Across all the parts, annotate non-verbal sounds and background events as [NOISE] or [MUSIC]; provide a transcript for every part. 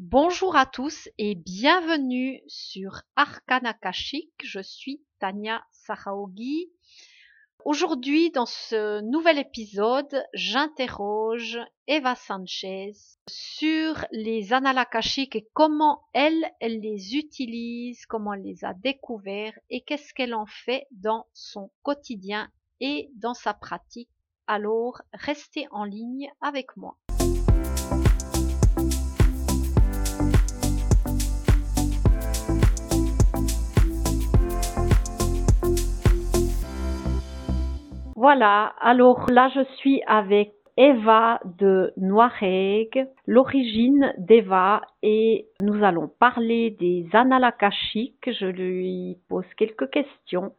Bonjour à tous et bienvenue sur Arcana Akashic. Je suis Tania Sahaogi. Aujourd'hui, dans ce nouvel épisode, j'interroge Eva Sanchez sur les annales et comment elle, elle les utilise, comment elle les a découverts et qu'est-ce qu'elle en fait dans son quotidien et dans sa pratique. Alors, restez en ligne avec moi. Voilà, alors là je suis avec Eva de Noiregue, l'origine d'Eva et nous allons parler des annales. Je lui pose quelques questions.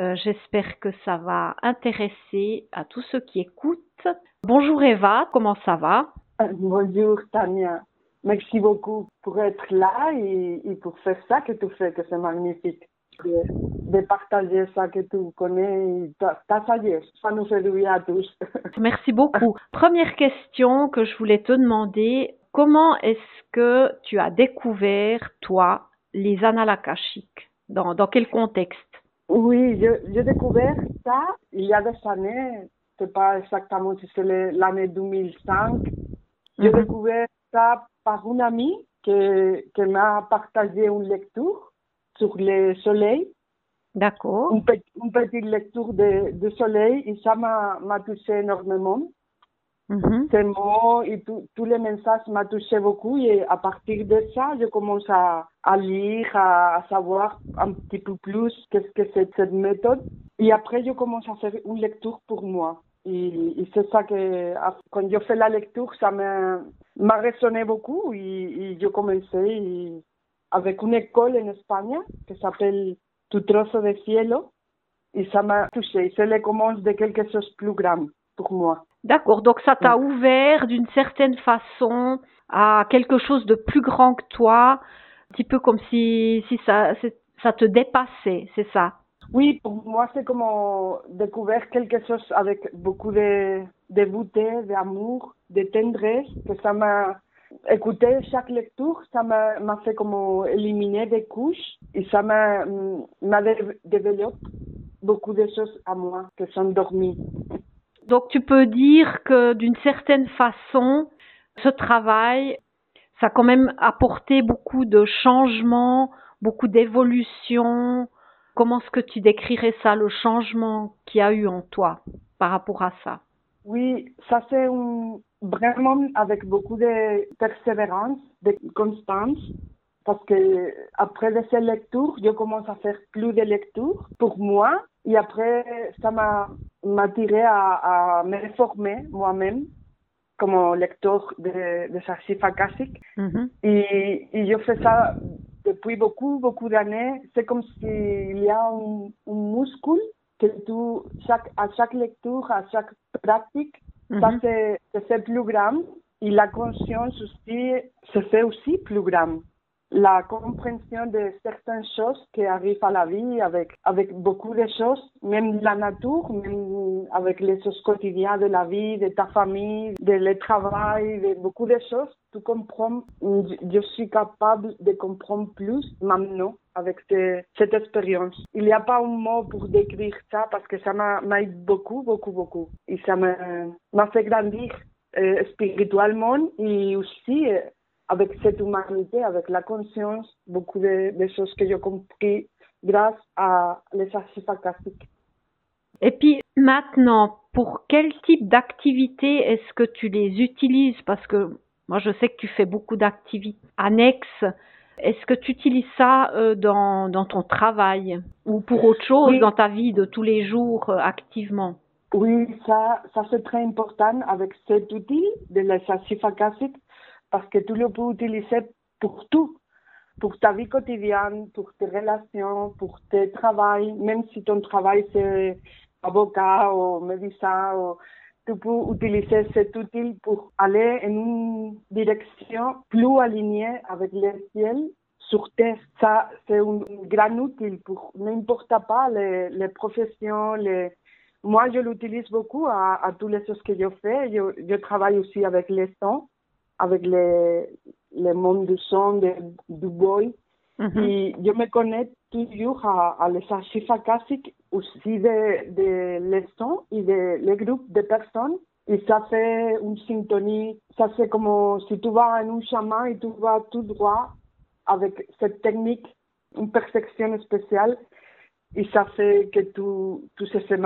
Euh, J'espère que ça va intéresser à tous ceux qui écoutent. Bonjour Eva, comment ça va? Bonjour Tania, merci beaucoup pour être là et pour faire ça que tu fais, que c'est magnifique de, de, partager ça que tu connais, ta, ta sagesse. Ça nous fait du bien à tous. [LAUGHS] Merci beaucoup. Première question que je voulais te demander, comment est-ce que tu as découvert, toi, les annales akashiques dans, dans quel contexte? Oui, j'ai découvert ça il y a des années, je ne sais pas exactement si c'est l'année 2005. J'ai mm -hmm. découvert ça par une amie qui, qui m'a partagé une lecture sur le soleil. D'accord. Une, pe une, petite lecture de, de soleil et ça m'a touché énormément. Mm -hmm. Ces mots et tous les messages m'ont touché beaucoup et à partir de ça, je commence à, à lire, à, à, savoir un petit peu plus qu'est-ce que c'est cette méthode. Et après, je commence à faire une lecture pour moi. Et, et c'est ça que, quand je fais la lecture, ça m'a résonné beaucoup et, et je commençais et, avec une école en Espagne qui s'appelle Tu trozo de cielo et ça m'a touché. C'est le commence de quelque chose de plus grand pour moi. D'accord, donc ça t'a oui. ouvert d'une certaine façon à quelque chose de plus grand que toi, un petit peu comme si, si ça, ça te dépassait, c'est ça? Oui, pour moi c'est comme découvrir quelque chose avec beaucoup de, de beauté, d'amour, de tendresse, que ça m'a écouter chaque lecture, ça m'a fait comme éliminer des couches et ça m'a développé beaucoup de choses à moi que sont dormies. Donc tu peux dire que d'une certaine façon, ce travail, ça a quand même apporté beaucoup de changements, beaucoup d'évolution. Comment est-ce que tu décrirais ça, le changement qu'il y a eu en toi par rapport à ça? Oui, ça c'est un vraiment avec beaucoup de persévérance, de constance, parce que après de ces lectures, je commence à faire plus de lectures pour moi, et après ça m'a tiré à, à, me réformer moi-même comme lecteur de, de archives akashiques. Mm -hmm. et, et, je fais ça depuis beaucoup, beaucoup d'années. C'est comme s'il y a un, un muscle que tu, chaque, à chaque lecture, à chaque pratique, Mm -hmm. ça se, se, fait plus grand et la conscience aussi se fait aussi plus grand. La compréhension de certaines choses qui arrivent à la vie avec, avec beaucoup de choses, même la nature, même avec les choses quotidiennes de la vie, de ta famille, de le travail, de beaucoup de choses, tu comprends, je suis capable de comprendre plus maintenant avec cette expérience. Il n'y a pas un mot pour décrire ça parce que ça m'a aidé beaucoup, beaucoup, beaucoup. Et ça m'a fait grandir euh, spirituellement et aussi euh, avec cette humanité, avec la conscience, beaucoup de, de choses que j'ai compris grâce à les archives. Et puis maintenant, pour quel type d'activité est-ce que tu les utilises? Parce que moi, je sais que tu fais beaucoup d'activités annexes. Est-ce que tu utilises ça euh, dans, dans, ton travail ou pour autre chose oui. dans ta vie de tous les jours euh, activement? Oui, ça, ça c'est très important avec cet outil de les archives akashiques parce que tu le peux utiliser pour tout, pour ta vie quotidienne, pour tes relations, pour tes travails, même si ton travail c'est avocat ou médecin, tu peux utiliser cet outil pour aller en une direction plus alignée avec le ciel sur Terre. Ça, c'est un grand outil pour n'importe pas les, les professions, moi, je l'utilise beaucoup à, à toutes les choses que je fais. Je, je travaille aussi avec les sons avec les, le monde du son, de, du boy. Et je me connais toujours à, à les archives akashiques aussi de, de les sons et de les groupes de personnes. Et ça fait une syntonie, ça c'est comme si tu vas en un chemin et tu vas tout droit avec cette technique, une perception spéciale. Et ça fait que tout, tout se fait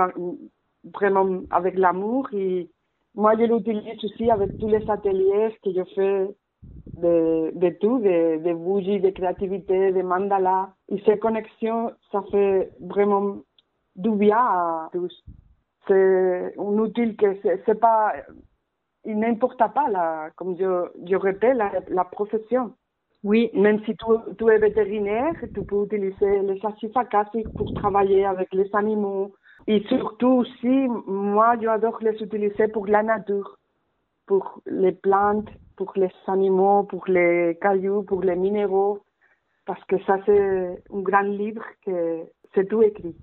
vraiment avec l'amour. Et moi, je l'utilise aussi avec tous les ateliers que je fais de, de tout, de, de bougies, de créativité, de mandala. Et ces connexions, ça fait vraiment du bien à tous. C'est un outil que c'est pas, il n'importe pas, la, comme je, je répète, la, la profession. Oui, Même si tu, tu es vétérinaire, tu peux utiliser les archives akashiques pour travailler avec les animaux. Et surtout aussi, moi, j'adore les utiliser pour la nature, pour les plantes, pour les animaux, pour les cailloux, pour les minéraux. Parce que ça, c'est un grand livre que c'est tout écrit.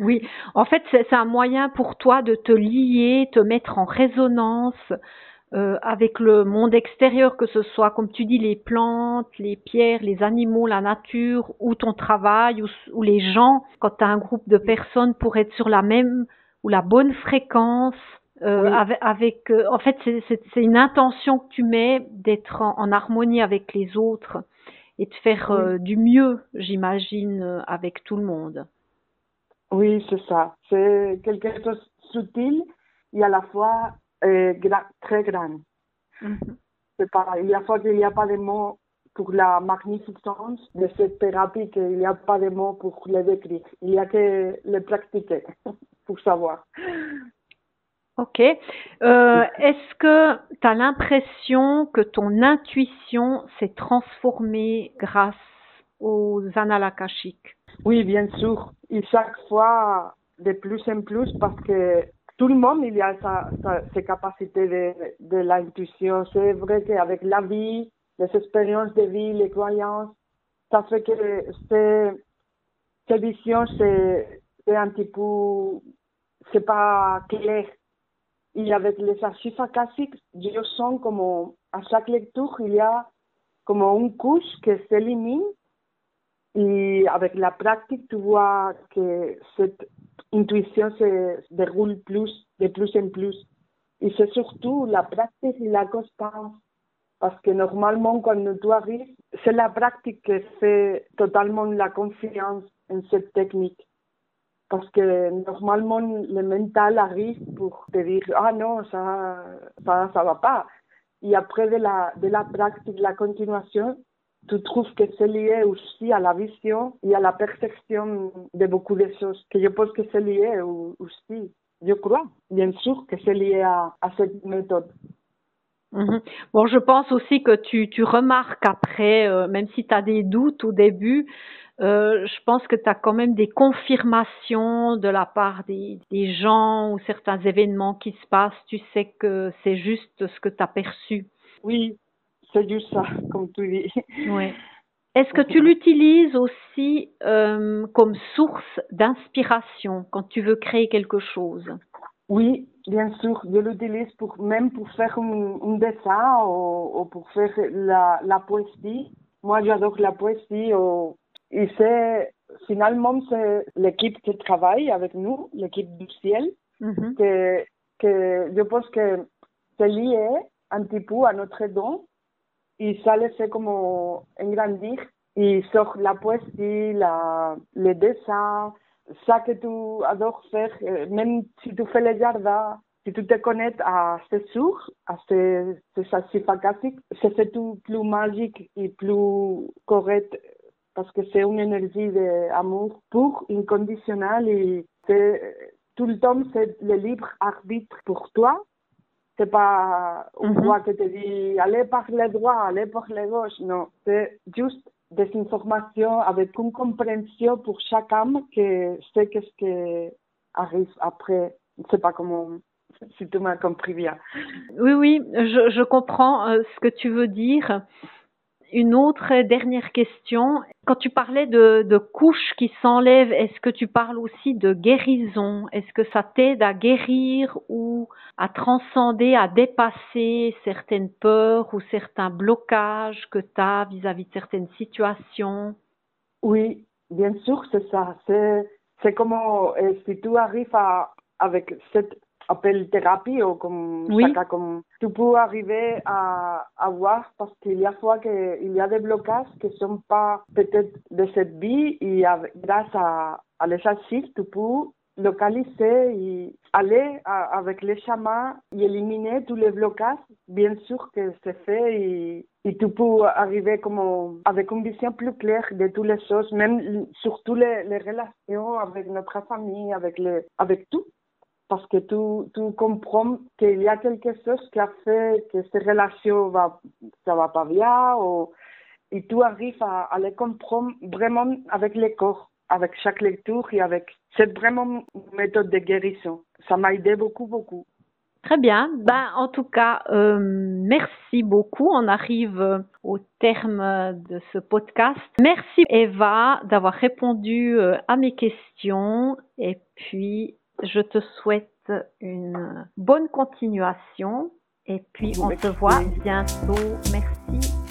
oui. En fait, c'est un moyen pour toi de te lier, te mettre en résonance euh, avec le monde extérieur, que ce soit, comme tu dis, les plantes, les pierres, les animaux, la nature, ou ton travail, ou, ou les gens. Quand tu as un groupe de personnes pour être sur la même ou la bonne fréquence. euh, Oui. avec, avec, euh, en fait, c'est- une intention que tu mets d'être en, en harmonie avec les autres et de faire Oui. euh, du mieux, j'imagine, euh, avec tout le monde. Oui, c'est ça. C'est quelque chose de subtil et à la fois euh, très grand. C'est pas, il y a fois qu'il n'y a pas de mots pour la magnificence de cette thérapie, qu'il n'y a pas de mots pour le décrire. Il y a que le pratiquer [LAUGHS] pour savoir. Ok. Euh, Est-ce que tu as l'impression que ton intuition s'est transformée grâce aux annales akashiques Oui, bien sûr. Et chaque fois, de plus en plus, parce que tout le monde, il y a sa, sa, ses capacités de, l'intuition. C'est vrai qu'avec la vie, les expériences de vie, les croyances, ça fait que ces, ces visions, c'est un petit peu, c'est pas clair. Et avec les archives akashiques, je sens comme à chaque lecture, il y a comme une couche qui s'élimine et avec la pratique, tu vois que cette intuition se déroule plus, de plus en plus. Et c'est surtout la pratique et la constance. Parce que normalement, quand tu arrives, c'est la pratique qui fait totalement la confiance en cette technique. Parce que normalement, le mental arrive pour te dire, ah non, ça, ça, ça va pas. Et après de la, de la pratique, la continuation, tu trouves que c'est lié aussi à la vision et à la perception de beaucoup de choses, que je pense que c'est lié aussi. Je crois, bien sûr, que c'est lié à, à cette méthode. Mhm. Bon, je pense aussi que tu, tu remarques après, euh, même si tu as des doutes au début, euh, je pense que tu as quand même des confirmations de la part des, des gens ou certains événements qui se passent. Tu sais que c'est juste ce que tu as perçu. Oui, c'est juste ça, comme tu dis. Ouais. Est-ce que tu l'utilises aussi euh, comme source d'inspiration quand tu veux créer quelque chose? Oui, bien sûr, je l'utilise pour même pour faire un, un dessin ou, ou, pour faire la, la poésie. Moi, j'adore la poésie. Ou, et c'est finalement c'est l'équipe qui travaille avec nous, l'équipe du ciel, mm -hmm. que, que je pense que c'est lié un petit peu à notre don et ça le fait comme engrandir et sur la poésie, la, les dessins, ça que tu adores faire, même si tu fais les jardins, si tu te connectes à ces sources, à ces, ces c'est tout plus magique et plus correct parce que c'est une énergie d'amour pur, inconditionnel et c'est, tout le temps c'est le libre arbitre pour toi c'est pas voix mm -hmm. qui te dit allez par le droit, allez par le gauche. Non, c'est juste des informations avec une compréhension pour chaque âme que sait qu'est-ce qui arrive après. Je sais pas comment, si tu m'as compris bien. Oui, oui, je, je comprends euh, ce que tu veux dire. Une autre dernière question. Quand tu parlais de, couches qui s'enlèvent, est-ce que tu parles aussi de guérison? Est-ce que ça t'aide à guérir ou à transcender, à dépasser certaines peurs ou certains blocages que tu as vis-à-vis de certaines situations? Oui, bien sûr, c'est ça. C'est, c'est comment, si tu arrives à, avec cette appelle thérapie ou comme chacun comme tu peux arriver à, à voir parce qu'il y a fois qu'il y a des blocages qui ne sont pas peut-être de cette vie et grâce à, à l'exercice tu peux localiser et aller avec les chamans et éliminer tous les blocages. Bien sûr que c'est fait et, et, tu peux arriver comme avec une vision plus claire de toutes les choses, même surtout les, les relations avec notre famille, avec, les, avec tout parce que tu, tu comprends qu'il y a quelque chose qui a fait que ces relations va, ça va pas bien et tu arrives à, à les comprendre vraiment avec le corps, avec chaque lecture et avec cette vraiment méthode de guérison. Ça m'a aidé beaucoup, beaucoup. Très bien. Ben, en tout cas, euh, merci beaucoup. On arrive au terme de ce podcast. Merci Eva d'avoir répondu euh, à mes questions et puis je te souhaite une bonne continuation et puis on se voit bientôt. Merci.